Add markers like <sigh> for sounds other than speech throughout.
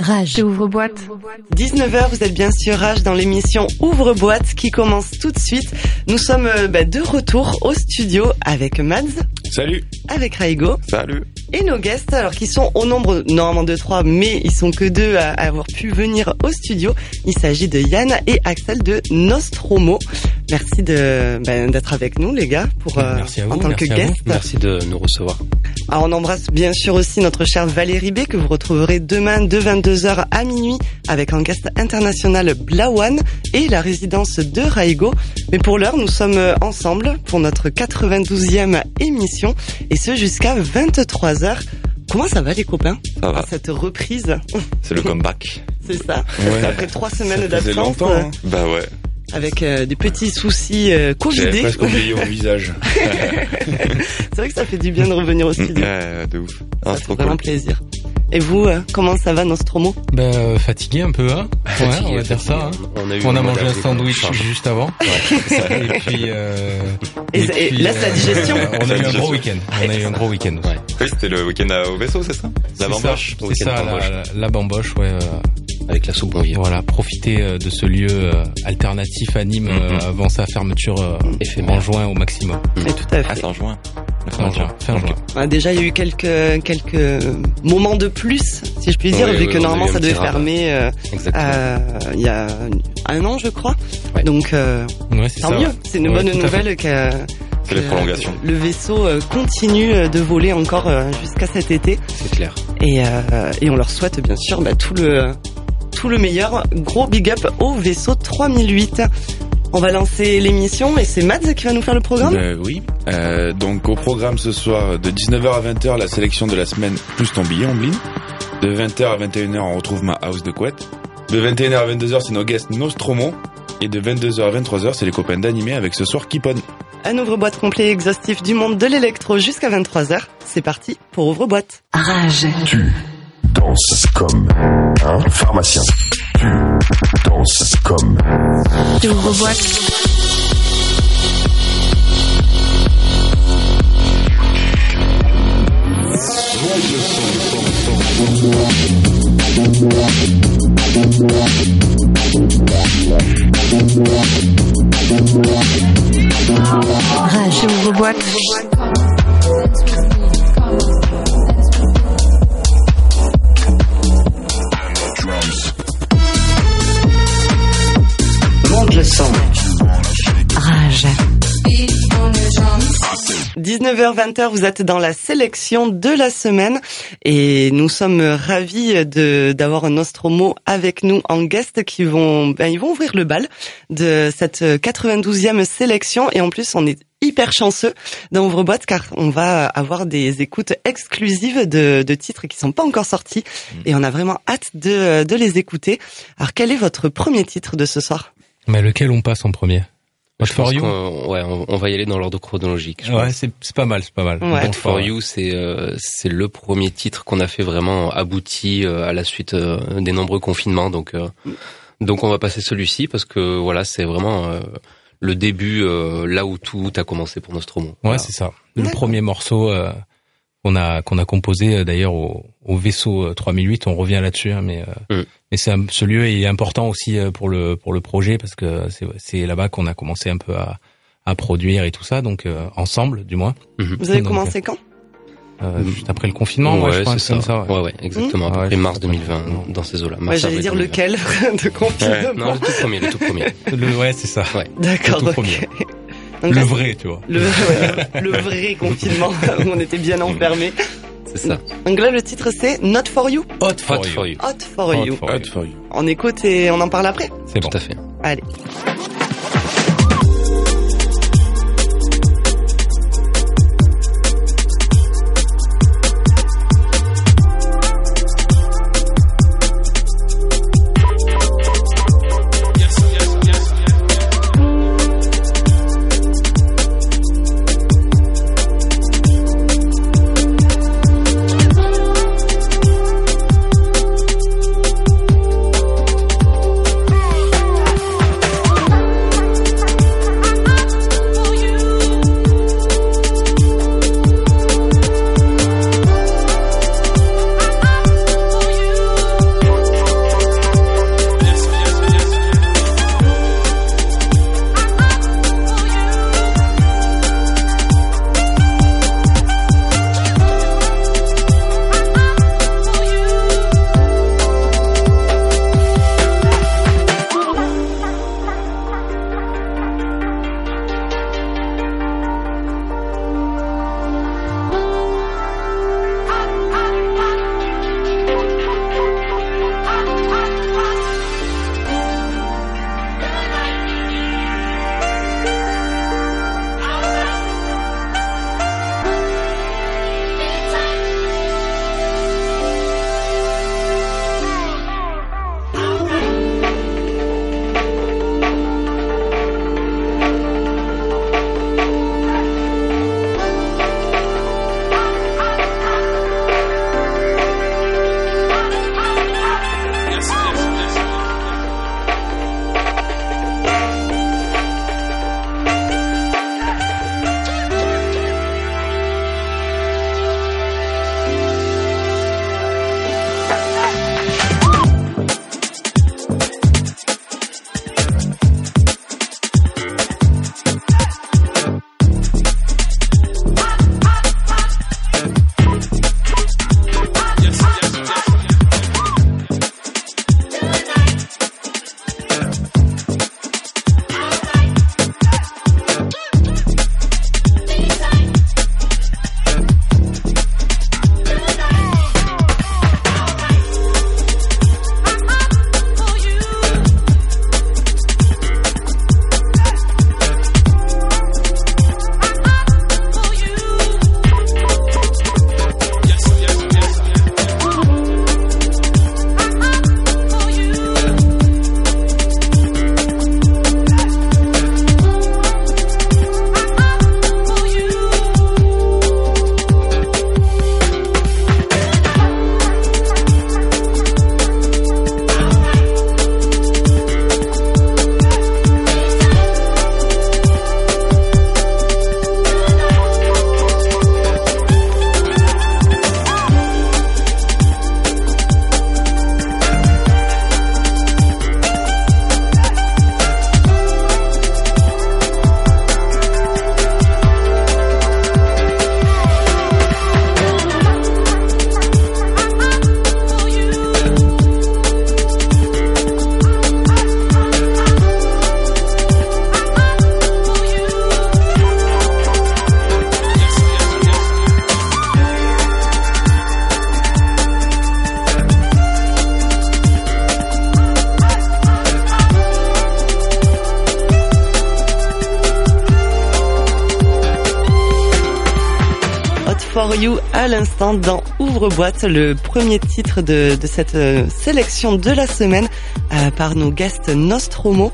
Rage. Ouvre-boîte. 19h, vous êtes bien sûr Rage dans l'émission Ouvre-boîte qui commence tout de suite. Nous sommes euh, bah, de retour au studio avec Mads, Salut. avec Raigo Salut. et nos guests, alors qui sont au nombre normalement de trois, mais ils sont que deux à avoir pu venir au studio. Il s'agit de Yann et Axel de Nostromo. Merci de bah, d'être avec nous les gars pour euh, Merci à vous, en tant merci que guest. Merci de nous recevoir. Alors on embrasse bien sûr aussi notre chère Valérie B que vous retrouverez demain de 22h à minuit avec un guest international Blawan et la résidence de Raigo. Mais pour l'heure, nous sommes ensemble pour notre 92e émission et ce jusqu'à 23h. Comment ça va les copains? Ça va. Cette reprise, C'est le comeback. c'est ça. Ouais. Après trois semaines d'absence, longtemps. hein. Bah ouais. Avec euh, des petits soucis euh, J'avais Covidés. <laughs> oublié mon visage. C'est vrai que ça fait du bien de revenir au studio. ouais, de ouf. Ça Ah, c'est fait trop vraiment cool. plaisir. Et vous, euh, comment ça va Nostromo? Bah, euh, fatigué un peu, hein Ouais, Fatigué, on va dire ça. hein. On a, eu On a un mangé un sandwich juste avant. et puis, euh, Et- et laisse la digestion. euh, on a eu un digestion. gros week-end. On a eu un gros week-end. Ouais. Oui, c'était le week-end au vaisseau, c'est ça? La C'est bamboche. C'est ça, la, la bamboche, ouais. Euh, Avec la soupe brouillée. voilà, profiter euh, de ce lieu euh, alternatif à Nîmes euh, Mhm. avant sa fermeture euh, Éphémère. en juin au maximum. Et tout à Ah, fait. c'est en juin. Fin juin. Fin juin. Ah, déjà, il y a eu quelques quelques moments de plus, si je puis dire, Oui, vu oui, que normalement ça devait fermer euh, euh, il y a un an, je crois. Ouais. Donc euh, Ouais, tant ça. mieux. C'est une Ouais, bonne nouvelle que, C'est les que prolongations. le vaisseau euh, continue euh, de voler encore euh, jusqu'à cet été. C'est clair. Et, euh, et on leur souhaite bien sûr bah, tout le tout le meilleur. Gros big up au vaisseau 3008. On va lancer l'émission et c'est Mads qui va nous faire le programme. Ben oui. Euh, donc au programme ce soir de 19h à 20h la sélection de la semaine plus ton billet Omblin. De 20h à 21h on retrouve ma house de couette. De 21h à 22h c'est nos guests Nostromo. Et de 22h à 23h c'est les copains d'animé avec ce soir Kipon. Un ouvre-boîte complet et exhaustif du monde de l'électro jusqu'à 23h. C'est parti pour ouvre-boîte. Rage. Tu danses comme un pharmacien. Tu danses comme Ouvre-boîte. Rage. Ouvre-boîte. Monte 19h, 20h, vous êtes dans la sélection de la semaine. Et nous sommes ravis de d'avoir un Nostromo avec nous en guest qui vont ben, ils vont ouvrir le bal de cette 92e sélection. Et en plus on est hyper chanceux dans Ouvre-Boîte car on va avoir des écoutes exclusives de, de titres qui sont pas encore sortis. Et on a vraiment hâte de, de les écouter. Alors quel est votre premier titre de ce soir? Mais lequel on passe en premier? Je pense qu'on- Ouais, on, on va y aller dans l'ordre chronologique. je Ouais, c'est c'est pas mal, c'est pas mal. Ouais. For You, c'est euh, c'est le premier titre qu'on a fait vraiment abouti euh, à la suite euh, des nombreux confinements. Donc euh, donc on va passer celui-ci parce que voilà, c'est vraiment euh, le début euh, là où tout a commencé pour Nostromo. Ouais, Voilà. c'est ça. Le premier morceau euh, qu'on a qu'on a composé d'ailleurs au, au vaisseau euh, 3008. On revient là-dessus, hein, mais euh, Mm. Mais c'est un- ce lieu est important aussi euh, pour le pour le projet parce que c'est c'est là-bas qu'on a commencé un peu à à produire et tout ça. Donc euh, ensemble, du moins, Vous avez Donc, commencé quand? euh, juste après le confinement, ouais, ouais, ça. truc comme ça. ouais. Ouais, ouais, exactement. À peu Ouais, près je mars sais pas. 2020, dans ces eaux-là. Ouais, J'allais dire 2020. lequel <laughs> de confinement. Non, le tout premier, le tout premier. <laughs> Le, ouais, c'est ça. Ouais. D'accord. le tout premier. <laughs> Donc Le vrai, tu vois. Le, ouais, le vrai confinement où on était bien enfermés. C'est ça. Donc là, le titre c'est Not for You, Hot Hot for you. Hot for Hot You. for Hot for you. On écoute et on en parle après. C'est bon. Tout à fait. Allez. À l'instant dans Ouvre-boîte, le premier titre de, de cette euh, sélection de la semaine euh, par nos guests Nostromo.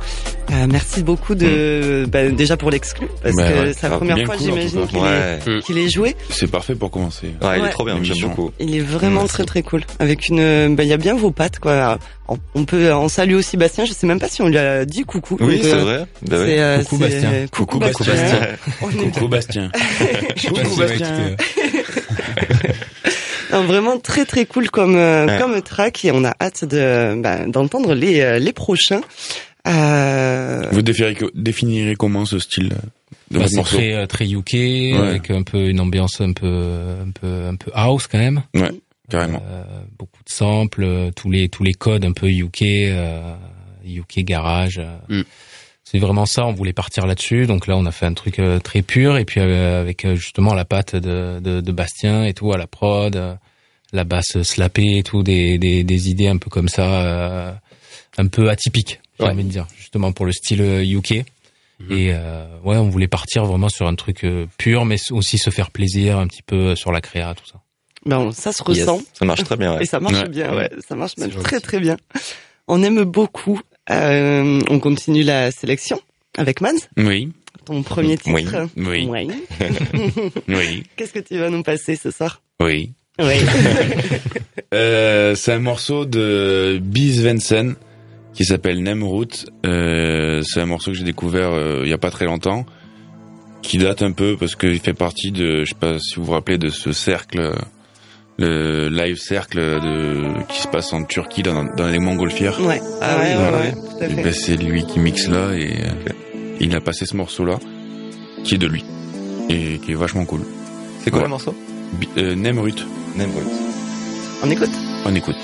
Euh, merci beaucoup de bah, déjà pour l'exclu parce Bah que ouais, c'est la ah, première fois cool, j'imagine qu'il Ouais. est, qu'il est joué. C'est parfait pour commencer. Ouais, il Ouais. est trop bien, j'aime beaucoup. Il est vraiment Merci. très très cool. Avec une, bah, il y a bien vos pattes quoi. On, on peut, on salue aussi Bastien. Je sais même pas si on lui a dit coucou. Oui, c'est euh, vrai. Euh, Coucou Bastien. Coucou Coucou Bastien. Bastien. Coucou Bastien. <laughs> Je sais pas Coucou s'il va Bastien. <laughs> Non, vraiment très très cool comme euh, Ouais. comme track et on a hâte de bah, d'entendre les euh, les prochains. Euh, Vous définirez, définirez comment ce style de Bah, c'est très euh, très UK avec un peu une ambiance un peu un peu un peu house quand même. Carrément. Euh, beaucoup de samples, tous les tous les codes un peu UK, euh, UK garage. Mm. C'est vraiment ça. On voulait partir là-dessus. Donc là, on a fait un truc euh, très pur et puis euh, avec euh, justement la patte de, de de Bastien et tout à la prod, euh, la basse slappée et tout, des des des idées un peu comme ça, euh, un peu atypiques. J'ai Ouais. envie de dire justement pour le style UK. Et euh, ouais, on voulait partir vraiment sur un truc euh, pur, mais aussi se faire plaisir un petit peu sur la créa, tout ça. ben, ça se Yes. ressent Ça marche très bien, ouais. <laughs> et ça marche Ouais. bien. Ouais, ça marche même très gentil. très bien. On aime beaucoup. Euh, on continue la sélection avec Mans, Oui, ton premier titre. oui, Oui. <laughs> <laughs> oui, Qu'est-ce que tu vas nous passer ce soir? Oui. Oui. <laughs> Euh, c'est un morceau de Biz Vensen qui s'appelle Nemroot. Euh, c'est un morceau que j'ai découvert euh, il y a pas très longtemps, qui date un peu parce qu'il fait partie de, je sais pas si vous vous rappelez de ce cercle, le live cercle de qui se passe en Turquie dans, dans les montgolfières. Ouais. Ah ouais, oui, ouais, voilà. ouais, tout à Et fait. ben, c'est lui qui mixe là et euh, il a passé ce morceau là qui est de lui et qui est vachement cool. C'est quoi Ouais. le morceau? Bi- euh, Nemrut, Nemrut. On écoute? on écoute.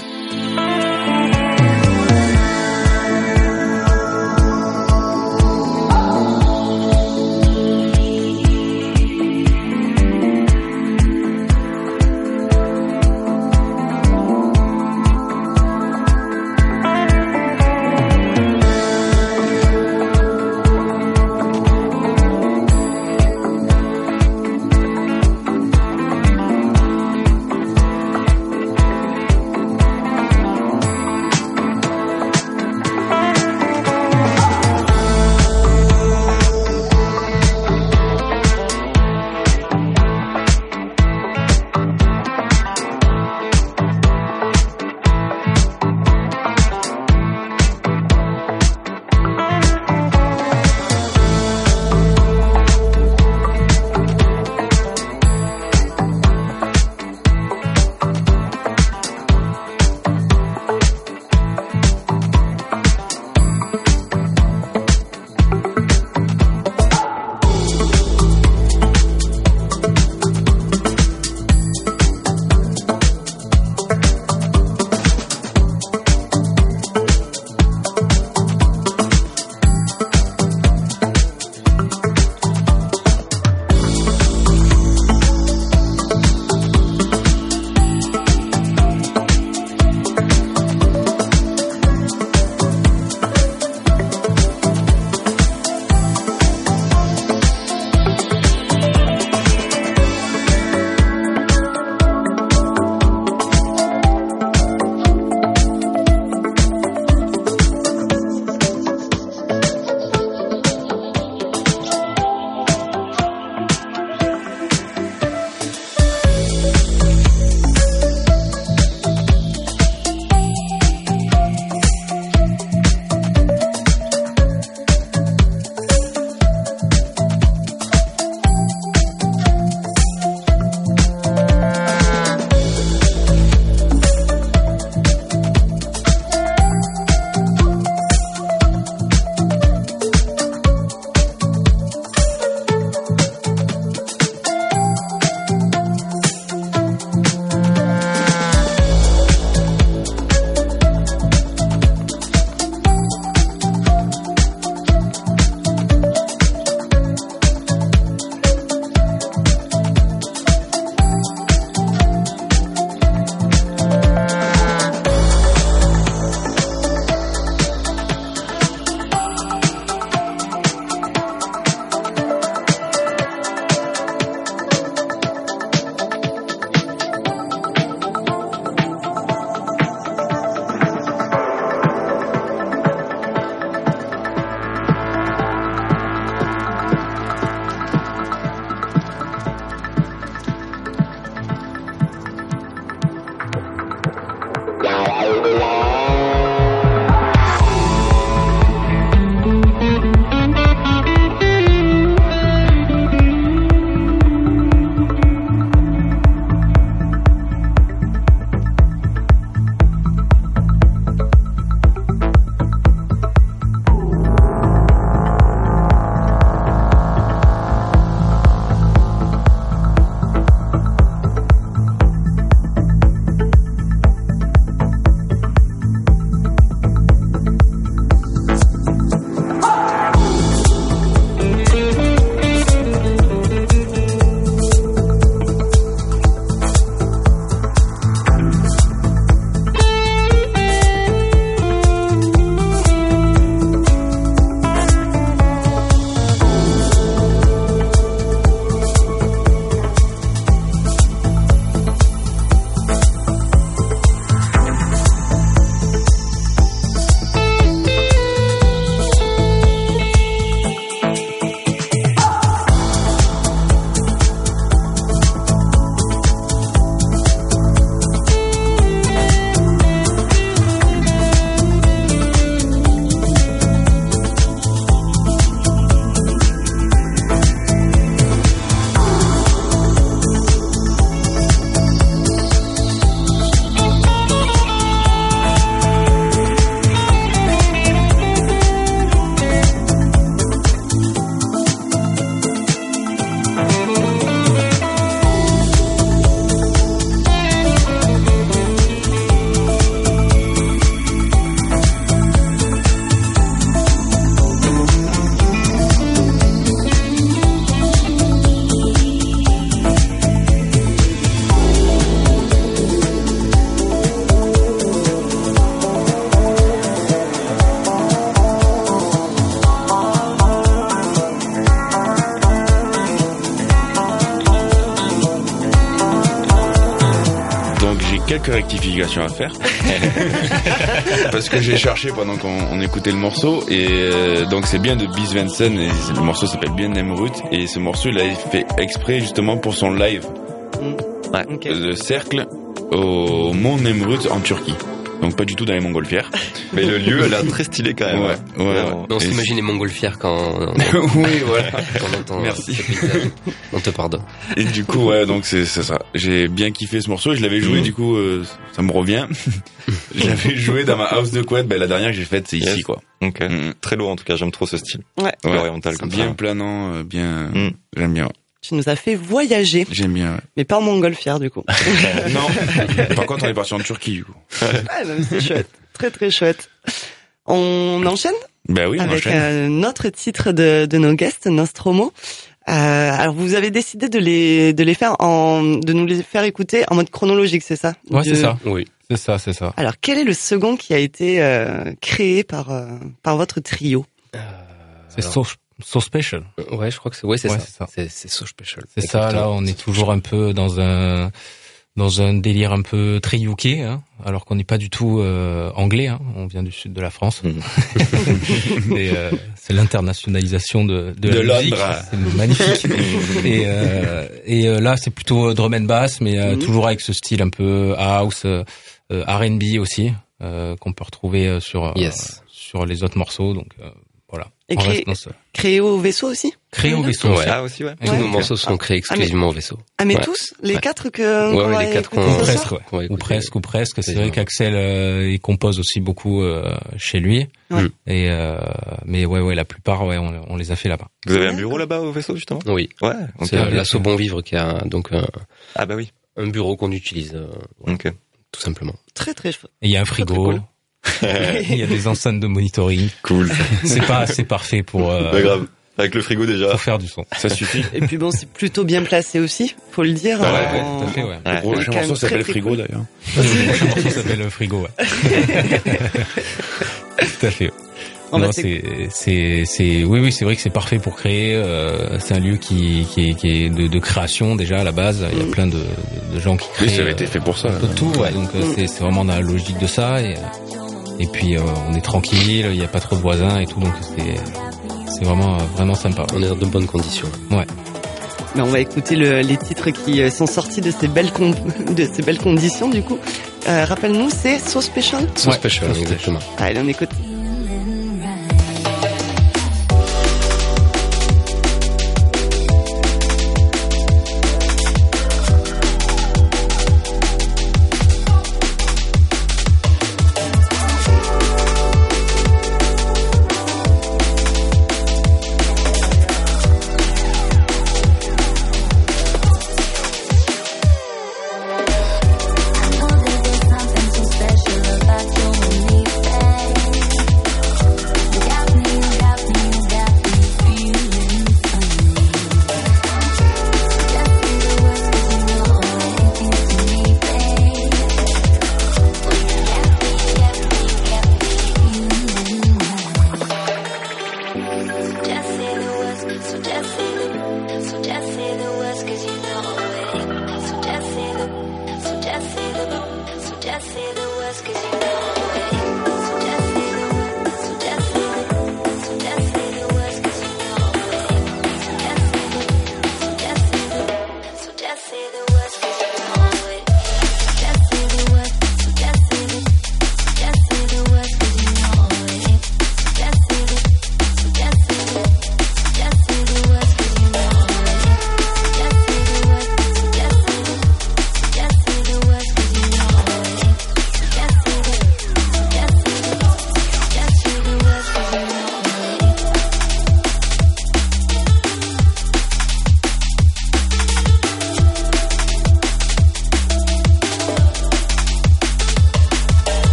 À faire. <laughs> Parce que j'ai cherché pendant qu'on on écoutait le morceau. Et euh, donc c'est bien de Bis Vincent. Et le morceau s'appelle bien Nemrut. Et ce morceau, il a fait exprès justement pour son live. Ouais. Ok. Le cercle au Mont Nemrut en Turquie. Donc pas du tout dans les montgolfières. <laughs> Mais le lieu a l'air très stylé quand même. Ouais, ouais. On s'imagine les montgolfières quand on, <laughs> oui, voilà. <laughs> quand on entend Merci. On te pardonne. Et du coup, ouais, donc c'est ça. J'ai bien kiffé ce morceau. Je l'avais joué, du coup, euh, ça me revient. je l'avais joué dans ma house de couette. Ben, la dernière que j'ai faite, c'est ici, quoi. Ok. Mm. Très lourd en tout cas, j'aime trop ce style. Ouais. Ouais. Oriental comme Bien ça. planant, euh, bien. Mm. J'aime bien. Tu nous as fait voyager, J'aime bien. ouais. mais pas en montgolfière du coup. <laughs> <laughs> non. Par contre, on est parti en Turquie, du coup. ouais, même c'est chouette. Très très chouette. On enchaîne Ben oui, on avec enchaîne. euh, notre titre de, de nos guests, Nostromo. Euh, alors vous avez décidé de les de les faire en de nous les faire écouter en mode chronologique, c'est ça? Ouais, De- c'est ça. Oui. C'est ça, c'est ça. Alors quel est le second qui a été euh, créé par euh, par votre trio? C'est Alors, so, special. Euh, Ouais, je crois que c'est ouais, c'est Ouais, ça. c'est so special. C'est ça, là, on est toujours un peu dans un dans un délire un peu très UK, hein, alors qu'on n'est pas du tout euh, anglais. Hein, on vient du sud de la France. <laughs> Et, euh, c'est l'internationalisation de, de, De la musique. Londres. C'est magnifique. et euh, et euh, là, c'est plutôt drum and bass, mais euh, Mhm. toujours avec ce style un peu house, euh, euh, R&B aussi, euh, qu'on peut retrouver euh, sur euh, Yes. sur les autres morceaux. Donc euh, voilà. Et créé- au vaisseau aussi Créé au vaisseau. Ouais. Ah aussi ouais. Tous Ouais. nos morceaux sont créés exclusivement au vaisseau. Ah mais Ouais. tous les Ouais. quatre que Ouais, qu'on ouais, les quatre qu'on- Presque, ouais. Ou presque, ou presque. C'est vrai qu'Axel, euh, il compose aussi beaucoup euh, chez lui. Ouais. Et euh, mais ouais, ouais, la plupart, ouais, on, on les a fait là-bas. Vous avez un bureau là-bas au vaisseau justement? Oui. Ouais. ok. C'est l'assaut Bon Vivre qui a donc un, Ah bah oui. un bureau qu'on utilise euh, Ok. tout simplement. Très très chouette. Et il y a un Très, très frigo. Cool. <laughs> il y a des enceintes de monitoring. Cool. C'est pas assez parfait pour, euh, Pas grave. Avec le frigo déjà. pour faire du son. Ça suffit. Et puis bon, c'est plutôt bien placé aussi, faut le dire. Ouais, en- Tout à fait, ouais. Le prochain morceau s'appelle Frigo, cool. d'ailleurs. Le prochain morceau s'appelle le frigo, ouais. <laughs> Tout à fait. Oh, bah, Non, c'est- c'est, c'est, c'est, oui, oui, c'est vrai que c'est parfait pour créer. euh, c'est un lieu qui, qui est, qui est de, de création déjà à la base. Il y a Mm. plein de, de gens qui créent. Oui, ça avait euh, été fait pour ça. peu de tout, ouais. Donc euh, Mm. c'est, c'est vraiment dans la logique de ça. Et, euh, et puis euh, on est tranquille, il n'y a pas trop de voisins et tout, donc c'est, c'est vraiment, euh, vraiment sympa. On est dans de bonnes conditions. Mais on va écouter le- les titres qui euh, sont sortis de ces belles con- <laughs> de ces belles conditions du coup. Euh, Rappelle-nous, c'est So Special? So Ouais, special, so special. exactement. Allez, on écoute.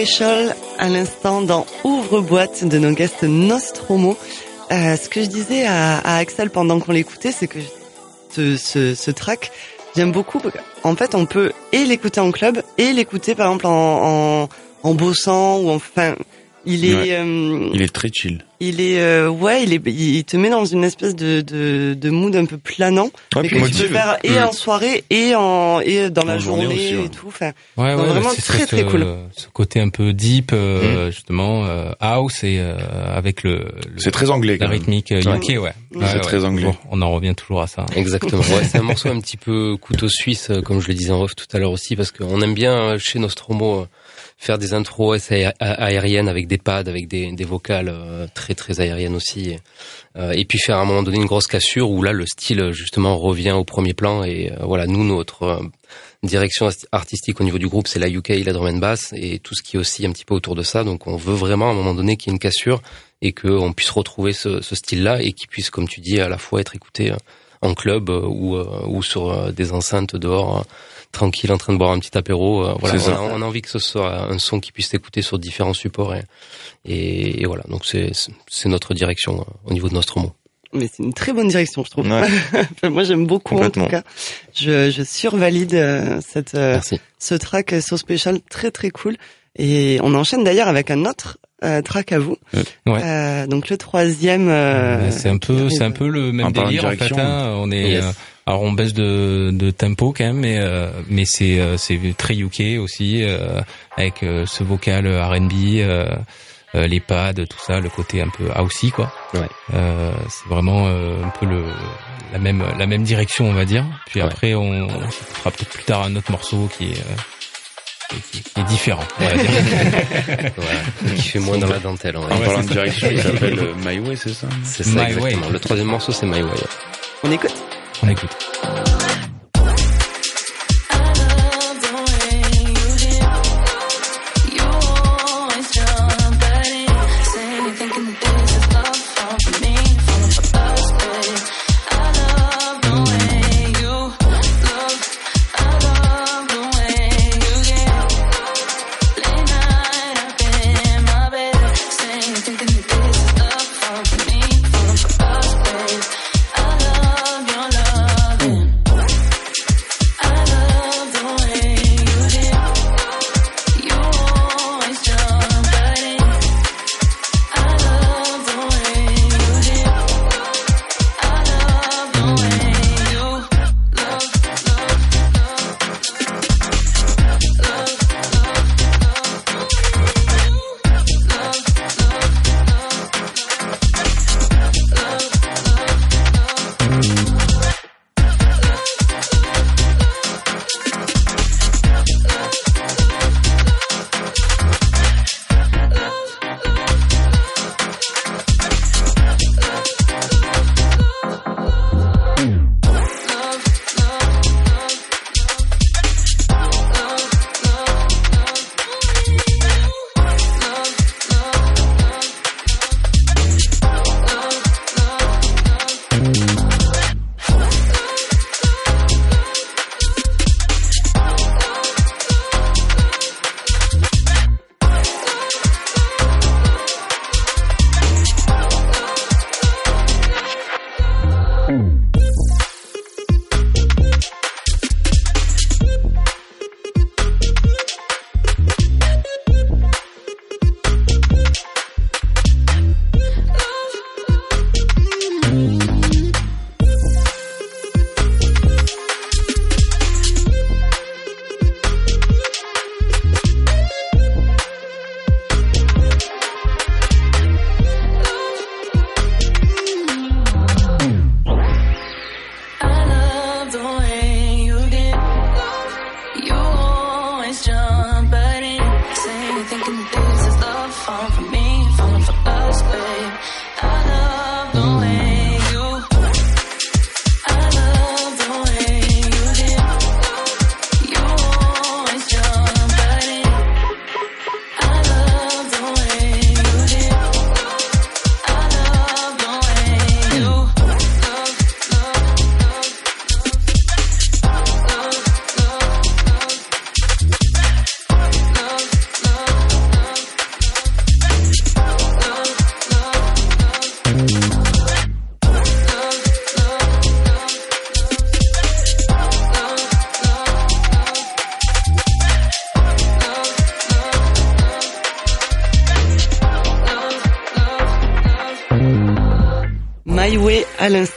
Special à l'instant dans Ouvre-boîte de nos guests Nostromo. Euh, ce que je disais à, Axel pendant qu'on l'écoutait, c'est que ce, ce, track, j'aime beaucoup. En fait, on peut et l'écouter en club et l'écouter par exemple en, en, en bossant ou enfin, il est, Ouais. euh, Il est très chill. il est, euh, ouais, il est, il te met dans une espèce de, de, de mood un peu planant, Ouais, mais que tu motive. peux faire et Mm. en soirée et en et dans la journée journée, aussi, ouais. et tout. Enfin, Ouais, vraiment c'est très, très cool. Ce côté un peu deep, euh, justement, euh, house et euh, avec le, le- C'est très anglais. la rythmique euh, Ouais. UK, ouais. C'est Ouais, très anglais. Bon, on en revient toujours à ça. Exactement. Ouais, c'est un morceau un petit peu couteau suisse, euh, comme je le disais en off tout à l'heure aussi, parce qu'on aime bien euh, chez Nostromo euh, faire des intros aériennes avec des pads, avec des, des vocales euh, très très aériennes aussi, et, euh, et puis faire à un moment donné une grosse cassure où là le style justement revient au premier plan et euh, voilà nous notre direction artistique au niveau du groupe c'est la UK, la drum and bass et tout ce qui est aussi un petit peu autour de ça. Donc on veut vraiment à un moment donné qu'il y ait une cassure et qu'on puisse retrouver ce, ce style-là et qui puisse, comme tu dis, à la fois être écouté en club ou, ou sur des enceintes dehors, tranquille, en train de boire un petit apéro. euh, voilà, C'est on ça. a, on a envie que ce soit un son qui puisse s'écouter sur différents supports et, et, et voilà. Donc c'est c'est notre direction euh, au niveau de Nostromo. mais c'est une très bonne direction, je trouve. Ouais. Enfin, <laughs> moi, j'aime beaucoup en tout Complètement. cas. Je, je survalide euh, cette euh, ce track So Special, très très cool. Et on enchaîne d'ailleurs avec un autre euh, track à vous. Ouais. Euh, donc le troisième. euh, c'est un peu, c'est un peu le même délire en fait. hein. On est, Yes. Alors on baisse de, de tempo quand même, mais euh, mais c'est euh, c'est très UK aussi euh, avec euh, ce vocal R&B, euh, euh, les pads, tout ça, le côté un peu housey quoi. Ouais. Euh, c'est vraiment euh, un peu le la même la même direction on va dire. Puis Ouais. après on, on fera peut-être plus tard un autre morceau qui est euh, qui, qui est différent. on va dire. <laughs> voilà. Qui fait moins dans la dentelle. on va En dire. parlant de direction, il s'appelle My Way, c'est ça? C'est ça My exactement. Way. Le troisième morceau c'est My Way. On écoute? On écoute.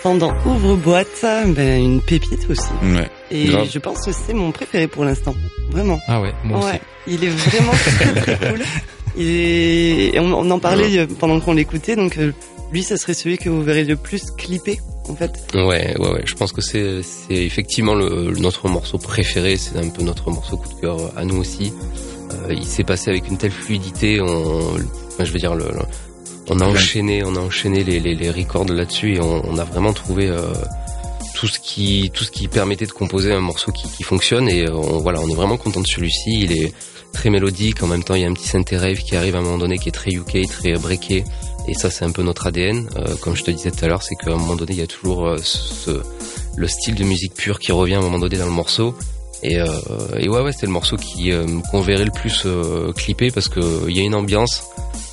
Dans Ouvre-boîte, ben, une pépite aussi. Ouais. Et Grave. je pense que c'est mon préféré pour l'instant. Vraiment. Ah ouais, moi aussi. Ouais. Il est vraiment très très <laughs> cool. Il est... et on, on en parlait euh, pendant qu'on l'écoutait, donc euh, lui, ce serait celui que vous verrez le plus clippé, en fait. Ouais, ouais, ouais. Je pense que c'est, c'est effectivement le, le- notre morceau préféré. C'est un peu notre morceau coup de cœur à nous aussi. Euh, il s'est passé avec une telle fluidité. On, enfin, je veux dire, le, le- on a enchaîné, on a enchaîné les, les, les records là-dessus et on, on a vraiment trouvé euh, tout ce qui, tout ce qui permettait de composer un morceau qui, qui fonctionne. Et euh, on, voilà, on est vraiment content de celui-ci. Il est très mélodique. En même temps, il y a un petit synthé rave qui arrive à un moment donné qui est très UK, très breaké. Et ça, c'est un peu notre ADN. Euh, comme je te disais tout à l'heure, c'est qu'à un moment donné, il y a toujours euh, ce, le style de musique pure qui revient à un moment donné dans le morceau. Et, euh, et ouais, ouais, c'est le morceau qui euh, qu'on verrait le plus euh, clippé parce que il y a une ambiance.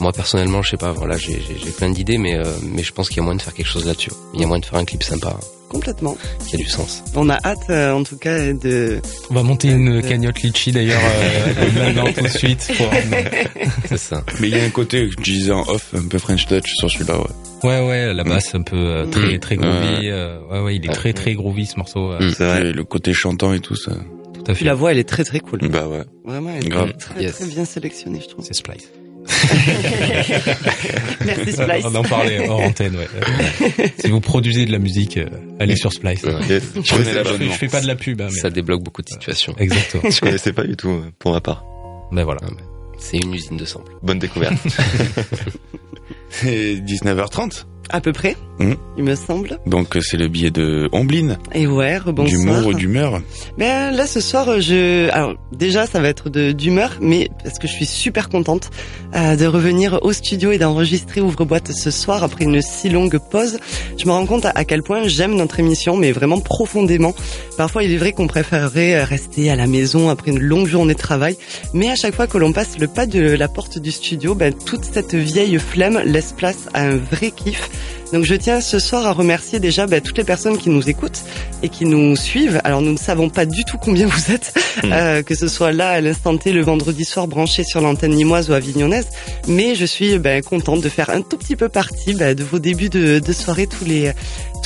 Moi personnellement, je sais pas, voilà, j'ai plein d'idées, mais euh, mais je pense qu'il y a moyen de faire quelque chose là-dessus. Il y a moyen de faire un clip sympa Complètement. qui a du sens. On a hâte, euh, en tout cas, de... On va monter une cagnotte litchi d'ailleurs euh, maintenant tout de suite. Pour... <laughs> C'est ça. Mais il y a un côté que je disais en off, un peu French touch sur celui-là, ouais. Ouais ouais, la basse un peu euh, très très groovy. Ouais. euh, ouais ouais, il est très très groovy ce morceau. euh, Mm. C'est vrai. Et le côté chantant et tout ça. Tout à Puis fait. la voix, elle est très très cool. Bah ouais. Vraiment, elle est Grave. très Yes. très bien sélectionnée, je trouve. C'est Splice. <laughs> Merci Splice. On en parlait hors antenne. Ouais. si vous produisez de la musique, euh, allez sur Splice. Ouais. Yes. Je, Je fais, l'abonnement. je fais pas de la pub, hein, mais Ça débloque beaucoup de situations. exactement. <laughs> je connaissais pas du tout euh, pour ma part. ben voilà. C'est une usine de samples. Bonne découverte. <laughs> Et 19h30. À peu près, Mhm. il me semble. Donc euh, c'est le billet de Omblin, Et ouais, bonsoir. d'humour, d'humeur. Ben là ce soir je alors déjà ça va être de d'humeur mais parce que je suis super contente euh, de revenir au studio et d'enregistrer ouvre boîte ce soir après une si longue pause. Je me rends compte à, à quel point j'aime notre émission mais vraiment profondément. Parfois il est vrai qu'on préférerait rester à la maison après une longue journée de travail mais à chaque fois que l'on passe le pas de la porte du studio ben toute cette vieille flemme laisse place à un vrai kiff. Donc je tiens ce soir à remercier déjà ben, toutes les personnes qui nous écoutent et qui nous suivent. Alors nous ne savons pas du tout combien vous êtes, Mm. euh, que ce soit là à l'instant T le vendredi soir branché sur l'antenne limoise ou avignonnaise, mais je suis ben, contente de faire un tout petit peu partie ben, de vos débuts de, de soirée tous les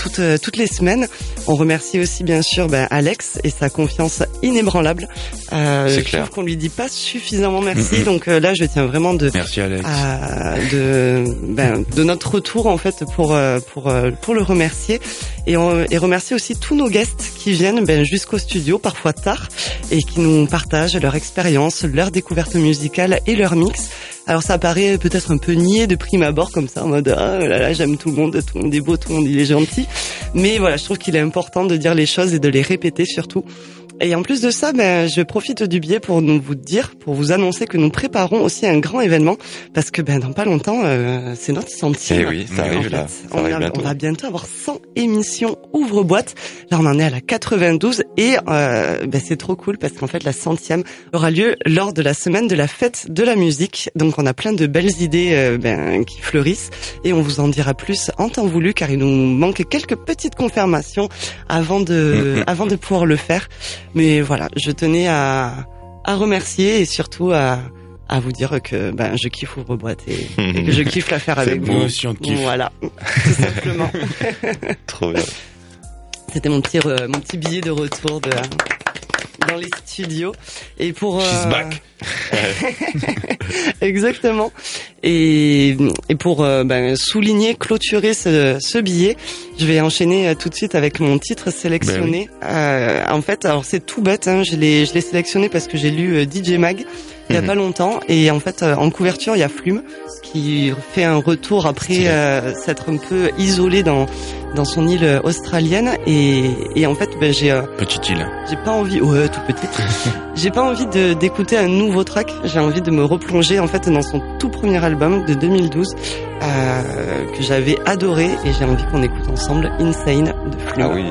toutes euh, toutes les semaines. On remercie aussi bien sûr ben, Alex et sa confiance inébranlable. Euh, je clair. trouve qu'on lui dit pas suffisamment merci, donc euh, là je tiens vraiment de Merci Alex. à- de ben, de notre retour en fait pour euh, pour euh, pour le remercier et, on- et remercier aussi tous nos guests qui viennent ben, jusqu'au studio parfois tard et qui nous partagent leur expérience, leur découverte musicale et leur mix. Alors ça paraît peut-être un peu niais de prime abord comme ça en mode ah là là j'aime tout le monde, tout le monde est beau, tout le monde il est gentil. Mais voilà, je trouve qu'il est important de dire les choses et de les répéter surtout. Et en plus de ça, ben, je profite du biais pour nous vous dire, pour vous annoncer que nous préparons aussi un grand événement, parce que ben dans pas longtemps, euh, c'est notre centième. Eh oui, ça arrive là. Ça on, arrive a- bientôt. on va bientôt avoir 100 émissions ouvre-boîte. Là, on en est à la 92 et euh, ben, c'est trop cool parce qu'en fait, la centième aura lieu lors de la semaine de la fête de la musique. Donc, on a plein de belles idées euh, ben, qui fleurissent et on vous en dira plus en temps voulu car il nous manque quelques petites confirmations avant de, <laughs> avant de pouvoir le faire. Mais voilà, je tenais à, à remercier et surtout à, à vous dire que ben, je kiffe ouvre-boîte et, et que je <laughs> kiffe la faire avec vous. aussi on kiffe. Voilà, <laughs> tout simplement. Trop bien. C'était mon petit re- mon petit billet de retour de dans les studios. Et pour She's euh, back. <laughs> exactement. Et et pour euh, ben, souligner clôturer ce, ce billet je vais enchaîner euh, tout de suite avec mon titre sélectionné. Euh, en fait alors c'est tout bête hein, je l'ai je l'ai sélectionné parce que j'ai lu DJ Mag il y a pas longtemps. Et en fait euh, en couverture il y a Flume qui fait un retour après euh, s'être un peu isolé dans dans son île australienne. Et, et en fait ben, j'ai euh, Petite île. j'ai pas envie ouais tout petite <laughs> j'ai pas envie de d'écouter un nouveau track. J'ai envie de me replonger en fait dans son tout premier album de 2012 euh, que j'avais adoré. Et j'ai envie qu'on écoute ensemble Insane de Flume. Ah oui.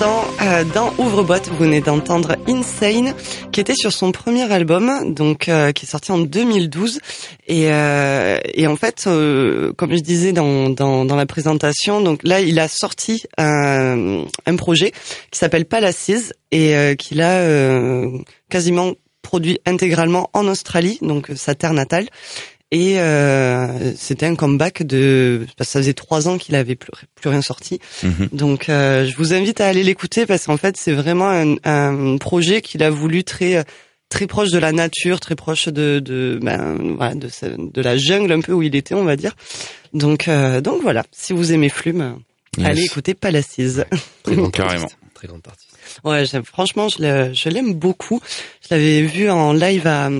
Euh, dans Ouvre-boîte, vous venez d'entendre Insane qui était sur son premier album, donc euh, qui est sorti en 2012 et, euh, et en fait, euh, comme je disais dans, dans, dans la présentation, donc là il a sorti un, un projet qui s'appelle Palaces et qu'il a quasiment produit intégralement en Australie, donc sa terre natale. Et euh, c'était un comeback de parce que ça faisait trois ans qu'il avait plus, plus rien sorti. Mhm. Donc euh, je vous invite à aller l'écouter parce qu'en fait c'est vraiment un, un projet qu'il a voulu très très proche de la nature, très proche de de ben, voilà, de, la jungle un peu où il était on va dire. Donc euh, donc voilà, si vous aimez Flume, Yes. allez écouter Palaces. Très grand Carrément. Très grand artiste. Ouais, franchement, je l'ai- je l'aime beaucoup. Je l'avais vu en live à,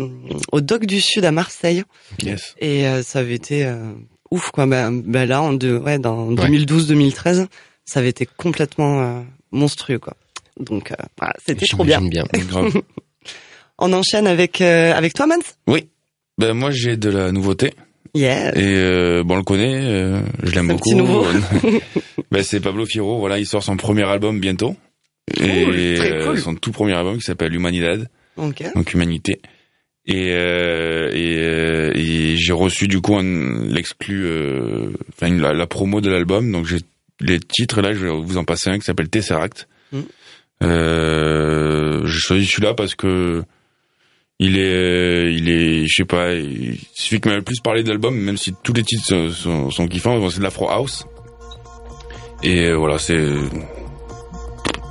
au Doc du Sud à Marseille Yes. et euh, ça avait été euh, ouf quoi. Ben, ben là, en deux, ouais, dans Ouais. 2012-2013, ça avait été complètement euh, monstrueux quoi. Donc euh, voilà, c'était trop bien. Bien. Grave. <laughs> On enchaîne avec euh, avec toi, Mans. Ben moi j'ai de la nouveauté Yeah. et euh, bon on le connaît, euh, je l'aime beaucoup. petit nouveau. <laughs> <laughs> ben c'est Pablo Fierro, voilà il sort son premier album bientôt et Cool, euh, cool. son tout premier album qui s'appelle Humanidad, Ok. donc humanité. Et, euh, et, euh, et j'ai reçu du coup un- l'exclu, euh, enfin la, la promo de l'album, donc j'ai les titres là, je vais vous en passer un qui s'appelle Tesseract. Mm. Euh, j'ai choisi celui-là parce que il est, il est, je sais pas, il, celui qui m'a le plus parlé de l'album, même si tous les titres sont, sont, sont kiffants, bon, c'est de l'Afro House. Et euh, voilà, c'est,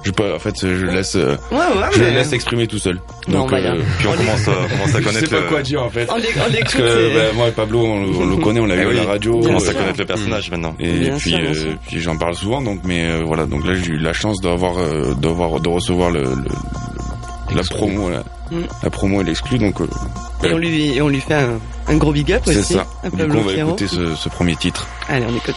je sais pas, en fait, je laisse, euh, Ouais, ouais, je mais- laisse exprimer tout seul. Non, Donc, a- euh, Puis on commence à, on commence à <laughs> je sais connaître pas le, quoi dire en fait. On on. Parce que et- bah, moi et Pablo, on, le- on le connaît, on l'a vu oui. à la radio. on commence à connaître le personnage maintenant. Et Bien puis, euh, puis j'en parle souvent, donc mais euh, voilà, donc là j'ai eu la chance d'avoir, euh, d'avoir, de recevoir le, le- la Exclu. promo, la, Mm. la promo et l'exclu, donc euh, Et on lui et on lui fait un, un gros big up c'est aussi. ça. à Du coup, on va écouter ce, ce premier titre. Allez, on écoute.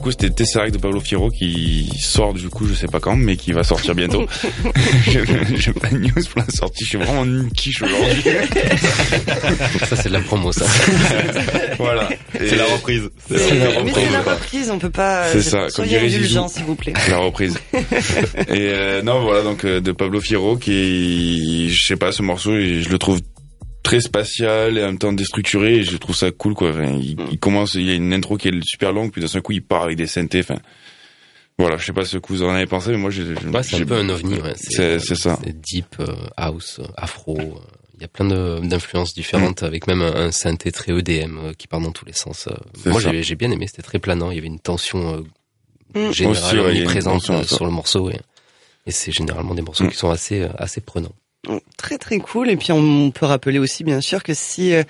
Du coup, c'était Tesseract de Pablo Fierro qui sort, du coup, je sais pas quand, mais qui va sortir bientôt. <laughs> <laughs> J'ai pas de news pour la sortie, je suis vraiment une quiche aujourd'hui. <laughs> Ça, c'est de la promo, ça. voilà. C'est la reprise. C'est la mais reprise. c'est la reprise, on peut pas. C'est ça, comme Soyez dirait indulgents, Zizou. s'il vous plaît. la reprise. Et euh, non, voilà, donc euh, de Pablo Fierro qui, je sais pas, ce morceau, je le trouve très spatial et en même temps déstructuré et je trouve ça cool quoi. Enfin, il, il commence, il y a une intro qui est super longue puis d'un seul coup il part avec des synthés. Enfin, voilà, je sais pas ce que vous en avez pensé, mais moi j'ai. Ouais, c'est un peu un ovni, ouais. C'est c'est ça. C'est deep, euh, house, euh, afro. euh, Il y a plein d'influences différentes avec même un, un synthé très EDM euh, qui part dans tous les sens. euh. Moi, j'ai bien aimé, c'était très planant. Il y avait une tension euh, Mm. générale, Aussi, ouais, omniprésente tension, euh, sur le morceau. Et, et c'est généralement des morceaux Mm. qui sont assez, euh, assez prenants. Très très cool et puis on peut rappeler aussi bien sûr que si euh,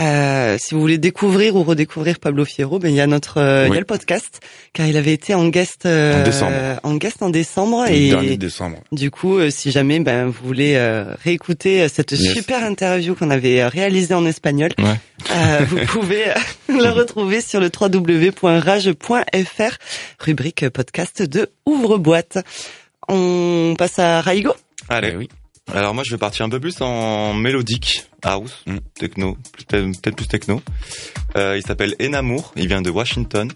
euh, si vous voulez découvrir ou redécouvrir Pablo Fierro, ben il y a notre euh, il y a le podcast car il avait été en guest euh, En décembre. en guest en décembre Le dernier et décembre. du coup euh, si jamais ben vous voulez euh, réécouter cette Yes. super interview qu'on avait réalisée en espagnol, Ouais. euh, vous <laughs> pouvez le retrouver sur le www.rage.fr rubrique podcast de Ouvre-boîte. On passe à Raigo? Allez. Eh oui. Alors moi je vais partir un peu plus en mélodique, house, Mm. techno, peut-être plus techno. Euh, il s'appelle Enamour, il vient de Washington.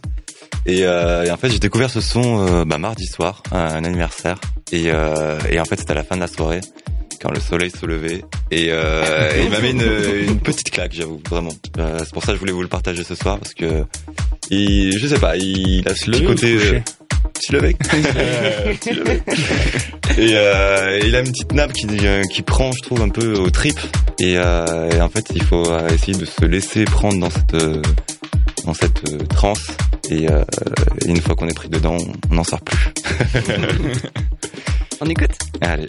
Et, euh, et en fait j'ai découvert ce son euh, bah, mardi soir, à un anniversaire. Et, euh, et en fait c'était à la fin de la soirée, quand le soleil se levait. Et, euh, et il m'a mis une, une petite claque, j'avoue, vraiment. Euh, c'est pour ça que je voulais vous le partager ce soir, parce que il, je sais pas, il a ce petit côté... petit levé. Petit levé. Et euh, il a une petite nappe qui, qui prend, je trouve, un peu au trip. Et, euh, et en fait, il faut euh, essayer de se laisser prendre dans cette euh, dans cette euh, transe. Et, euh, et une fois qu'on est pris dedans, on n'en sort plus. <laughs> On écoute? Allez.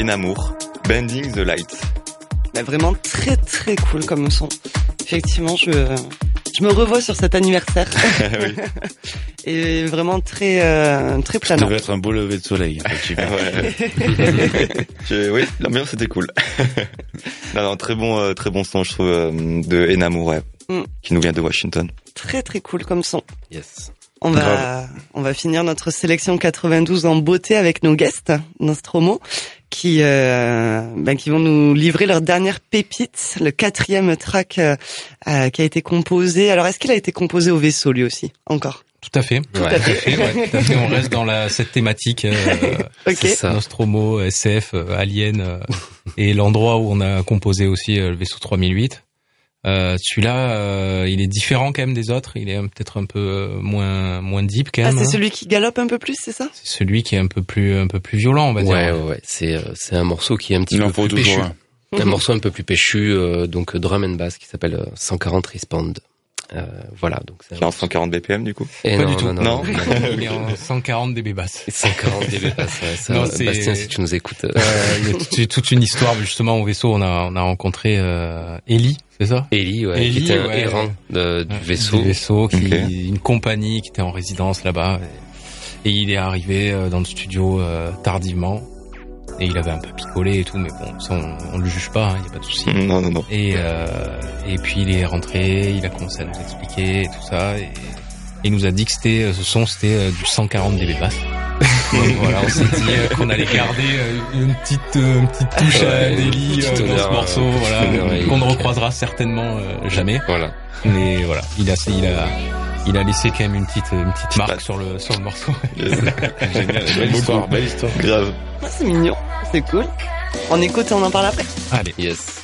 Enamour, Bending the Light. Bah, vraiment très très cool comme son. Effectivement, je je me revois sur cet anniversaire <laughs> oui. <laughs> et vraiment très euh, très Ça planant. devait être un beau lever de soleil. <laughs> Je- oui, l'ambiance était cool. non, non, très bon, euh, très bon son, je trouve, euh, de Enamour, ouais, Mm. qui nous vient de Washington. Très très cool comme son. Yes. On va on va finir notre sélection 92 en beauté avec nos guests Nostromo qui euh, ben, qui vont nous livrer leur dernière pépite, le quatrième track euh, euh, qui a été composé. Alors est-ce qu'il a été composé au vaisseau lui aussi encore? Tout à fait. Tout Ouais. à fait, ouais, tout à fait. On reste dans la cette thématique euh, <laughs> Ok. C'est ça. Nostromo, SF, euh, Alien euh, et l'endroit où on a composé aussi euh, le vaisseau 3008. Euh, celui-là, euh, il est différent quand même des autres. Il est peut-être un peu euh, moins moins deep quand Ah même. c'est hein. celui qui galope un peu plus, c'est ça? C'est celui qui est un peu plus un peu plus violent, on va dire. Ouais, ouais, ouais. C'est euh, c'est un morceau qui est un petit Il en peu faut plus péchu. toujours un. Un morceau un peu plus péchu, euh, donc euh, drum and bass qui s'appelle euh, 140 Respond. Euh, voilà, donc c'est Qui est en 140 BPM, du coup. Et Pas non, du tout. non, non, Non. non. il est en 140 dB basse. <laughs> 140 dB bass, ouais, ça, Non, Bastien, si tu nous écoutes. euh, Euh, il y a toute, toute une histoire justement au vaisseau. On a on a rencontré euh, Ellie, c'est ça? Ellie, ouais, Ellie, qui était un ouais. errant de- du vaisseau. Du vaisseau, qui, une compagnie qui était en résidence là-bas. Et, et il est arrivé euh, dans le studio euh, tardivement. Et il avait un peu picolé et tout, mais bon, ça on, on le juge pas, il n'y a pas de souci. Non, non, non. Et, euh, et puis il est rentré, il a commencé à nous expliquer et tout ça. Et, et il nous a dit que c'était euh, ce son, c'était euh, du 140 dB basse. <laughs> Donc voilà, on s'est dit euh, qu'on allait garder euh, une petite, euh, une petite touche à Ouais, Nelly dans ce morceau, voilà, <laughs> qu'on ne recroisera certainement jamais. Voilà. Mais voilà, il a, il a, il a laissé quand même une petite, une petite marque patte. sur le, sur le morceau. <laughs> Génial, belle histoire, belle histoire. Grave. Ah, C'est mignon, c'est cool. On écoute et on en parle après. Allez. Yes.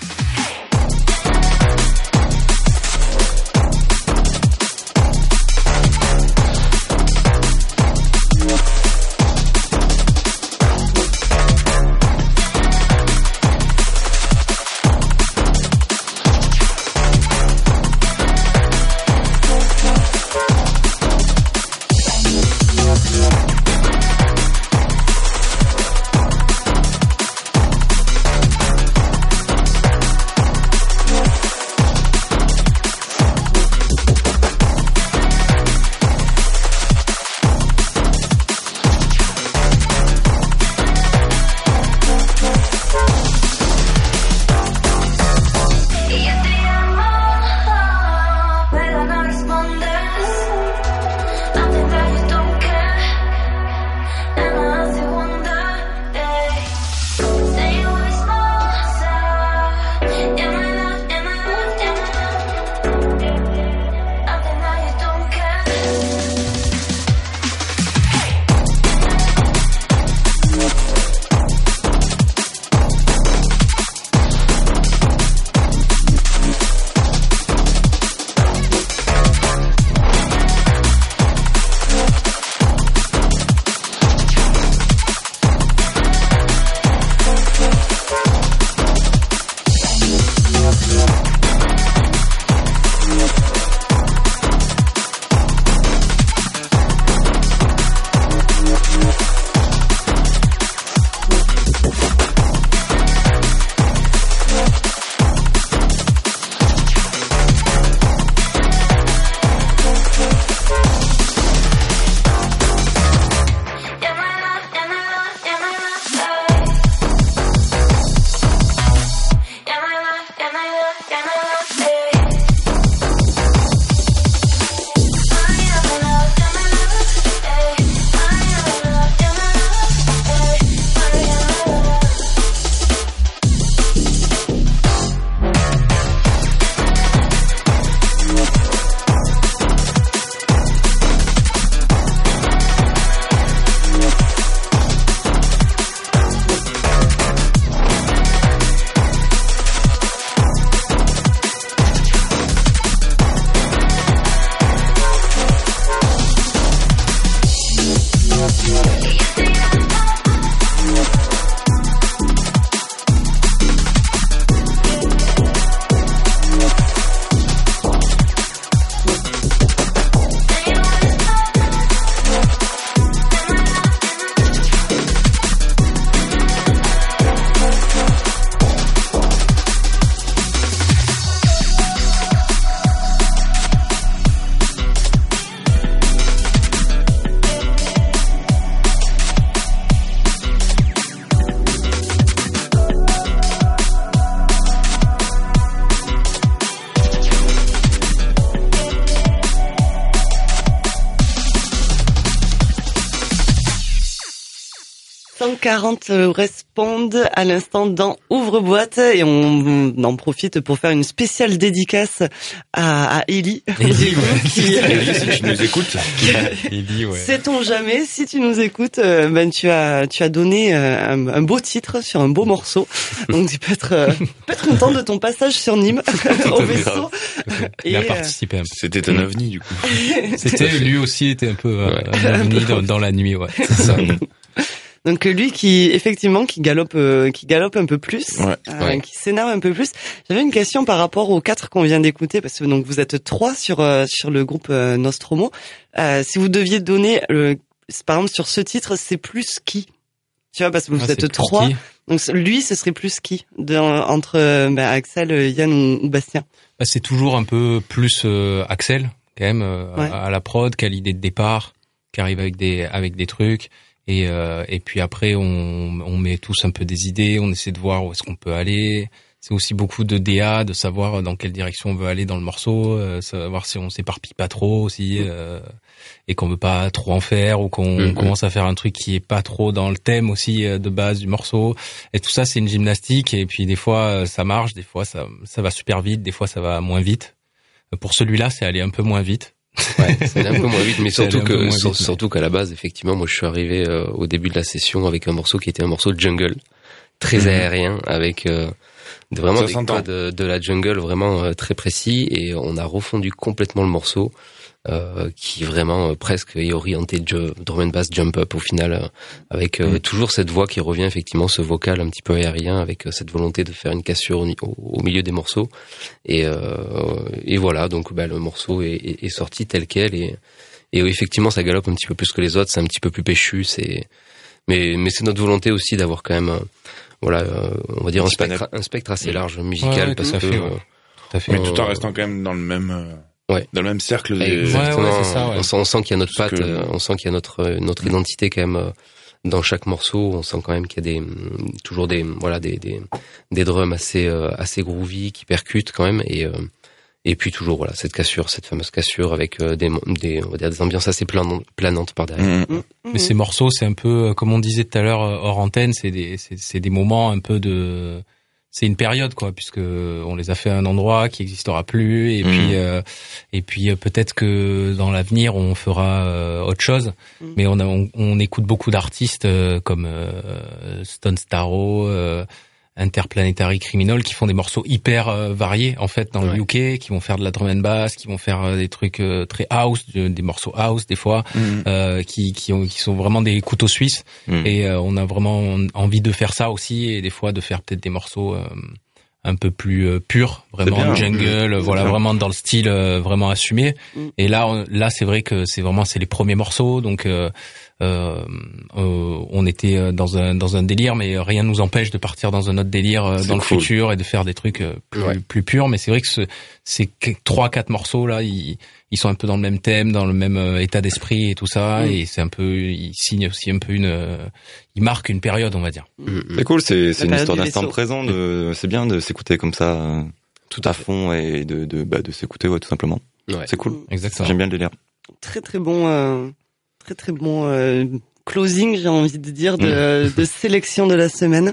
140 répondent à l'instant dans Ouvre-boîte et on, en profite pour faire une spéciale dédicace à, à Ellie. Ellie, <laughs> ouais. qui- Ellie, si tu nous écoutes. <laughs> Ouais. Sait-on jamais, si tu nous écoutes, euh, ben tu as tu as donné euh, un, un beau titre sur un beau morceau. <laughs> Donc tu peux être euh, peut être content de ton passage sur Nîmes au vaisseau. Il a Et, euh, participé un peu. C'était un ovni, du coup. C'était lui aussi était un peu euh, Ouais. un ovni dans, dans la nuit, ouais. C'est ça. Donc euh, lui qui effectivement qui galope euh, qui galope un peu plus, Ouais. euh, Ouais. qui s'énerve un peu plus. J'avais une question par rapport aux quatre qu'on vient d'écouter parce que donc vous êtes trois sur euh, sur le groupe euh, Nostromo. Euh, si vous deviez donner par exemple sur ce titre, c'est plus qui? Tu vois parce que vous Ah, êtes trois. Donc lui ce serait plus qui de, entre ben, Axel, Yann ou, Bastien? Bah, c'est toujours un peu plus euh, Axel quand même euh, Ouais. à, à la prod, qui a l'idée de départ, qui arrive avec des avec des trucs. Et, euh, et puis après, on, on met tous un peu des idées, on essaie de voir où est-ce qu'on peut aller. C'est aussi beaucoup de DA, de savoir dans quelle direction on veut aller dans le morceau, euh, savoir si on s'éparpille pas trop aussi, euh, et qu'on veut pas trop en faire, ou qu'on Mhm. commence à faire un truc qui est pas trop dans le thème aussi euh, de base du morceau. Et tout ça, c'est une gymnastique. Et puis des fois, euh, ça marche, des fois, ça, ça va super vite, des fois, ça va moins vite. Pour celui-là, c'est aller un peu moins vite. Ouais, un peu moins vite, mais surtout que vite, surtout qu'à la base, effectivement, moi je suis arrivé euh, au début de la session avec un morceau qui était un morceau de jungle, très Mhm. aérien, avec euh, de- vraiment des de, de la jungle vraiment euh, très précis, et on a refondu complètement le morceau. Euh, qui vraiment euh, presque est orienté ju- drum and bass jump up au final euh, avec euh, Mhm. toujours cette voix qui revient effectivement ce vocal un petit peu aérien avec euh, cette volonté de faire une cassure au, milieu des morceaux et, euh, et voilà, donc bah, le morceau est, est- est sorti tel quel et, et effectivement ça galope un petit peu plus que les autres, c'est un petit peu plus péchu, c'est mais mais c'est notre volonté aussi d'avoir quand même voilà, euh, on va dire un spectre, un spectre assez large musical Ouais, parce tout à que fait, ouais. euh, Tout fait. Mais tout en restant quand même dans le même, euh, Ouais. dans le même cercle. Exactement. Ouais, ouais, c'est ça, ouais. On sent, on sent qu'il y a notre Parce patte, que- euh, on sent qu'il y a notre euh, notre identité quand même euh, dans chaque morceau. On sent quand même qu'il y a des hum, toujours des voilà des des, des drums assez euh, assez groovy qui percutent quand même et euh, et puis toujours voilà cette cassure, cette fameuse cassure avec des des on va dire des ambiances assez planantes, planantes par derrière. Mais ces morceaux, c'est un peu, comme on disait tout à l'heure hors antenne, c'est des, c'est, c'est des moments un peu de, c'est une période quoi, puisque on les a fait à un endroit qui n'existera plus, et Mhm. puis, euh, et puis euh, peut-être que dans l'avenir on fera euh, autre chose. Mhm. Mais on, a, on, on écoute beaucoup d'artistes euh, comme euh, Stone Starro. Interplanetary Criminal qui font des morceaux hyper euh, variés en fait dans le UK qui vont faire de la drum and bass qui vont faire euh, des trucs euh, très house de- des morceaux house des fois euh, qui qui, ont, qui sont vraiment des couteaux suisses Mhm. et euh, on a vraiment envie de faire ça aussi et des fois de faire peut-être des morceaux euh, un peu plus euh, purs vraiment bien. jungle voilà bien. vraiment dans le style euh, vraiment assumé Mhm. et là on- là c'est vrai que c'est vraiment c'est les premiers morceaux donc euh, euh, on était euh, dans un dans un délire mais rien ne nous empêche de partir dans un autre délire euh, dans le futur et de faire des trucs plus Ouais. plus purs mais c'est vrai que ce, ces trois quatre morceaux là ils ils sont un peu dans le même thème, dans le même état d'esprit et tout ça, Mm. et c'est un peu, ils signent aussi un peu une, ils marquent une période, on va dire. Mhm. C'est cool, c'est c'est une histoire d'instant présent. de- C'est bien de s'écouter comme ça, tout à fond et de de bah, de s'écouter ouais, tout simplement. Ouais. C'est cool. Exactement. J'aime bien le délire. Très très bon, euh, très très bon euh, closing, j'ai envie de dire, de, de sélection de la semaine.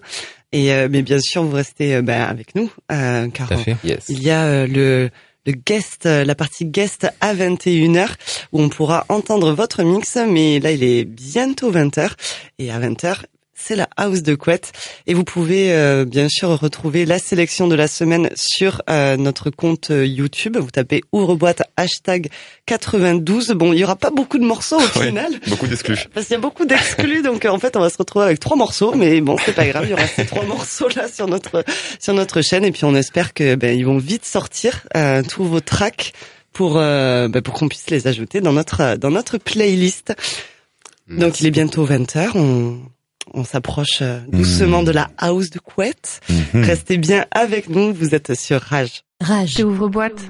Et euh, mais bien sûr, vous restez ben, avec nous, euh, car. Yes. il y a euh, le le guest, la partie guest à 21h où on pourra entendre votre mix, mais là il est bientôt 20h et à 20h c'est la house de couette et vous pouvez euh, bien sûr retrouver la sélection de la semaine sur euh, notre compte euh, YouTube. Vous tapez ouvre-boîte hashtag 92. Bon, il y aura pas beaucoup de morceaux au <laughs> Ouais. final. Beaucoup d'exclus. Parce qu'il y a beaucoup d'exclus, <laughs> donc en fait on va se retrouver avec trois morceaux, mais bon c'est pas grave, il y aura ces trois <laughs> morceaux là sur notre sur notre chaîne et puis on espère que ben, ils vont vite sortir euh, tous vos tracks pour euh, ben, pour qu'on puisse les ajouter dans notre dans notre playlist. Donc il est bientôt 20h, on on s'approche euh, doucement Mmh. de la house de couette. Mhm. Restez bien avec nous, vous êtes sur Rage. Rage. J'ouvre boîte.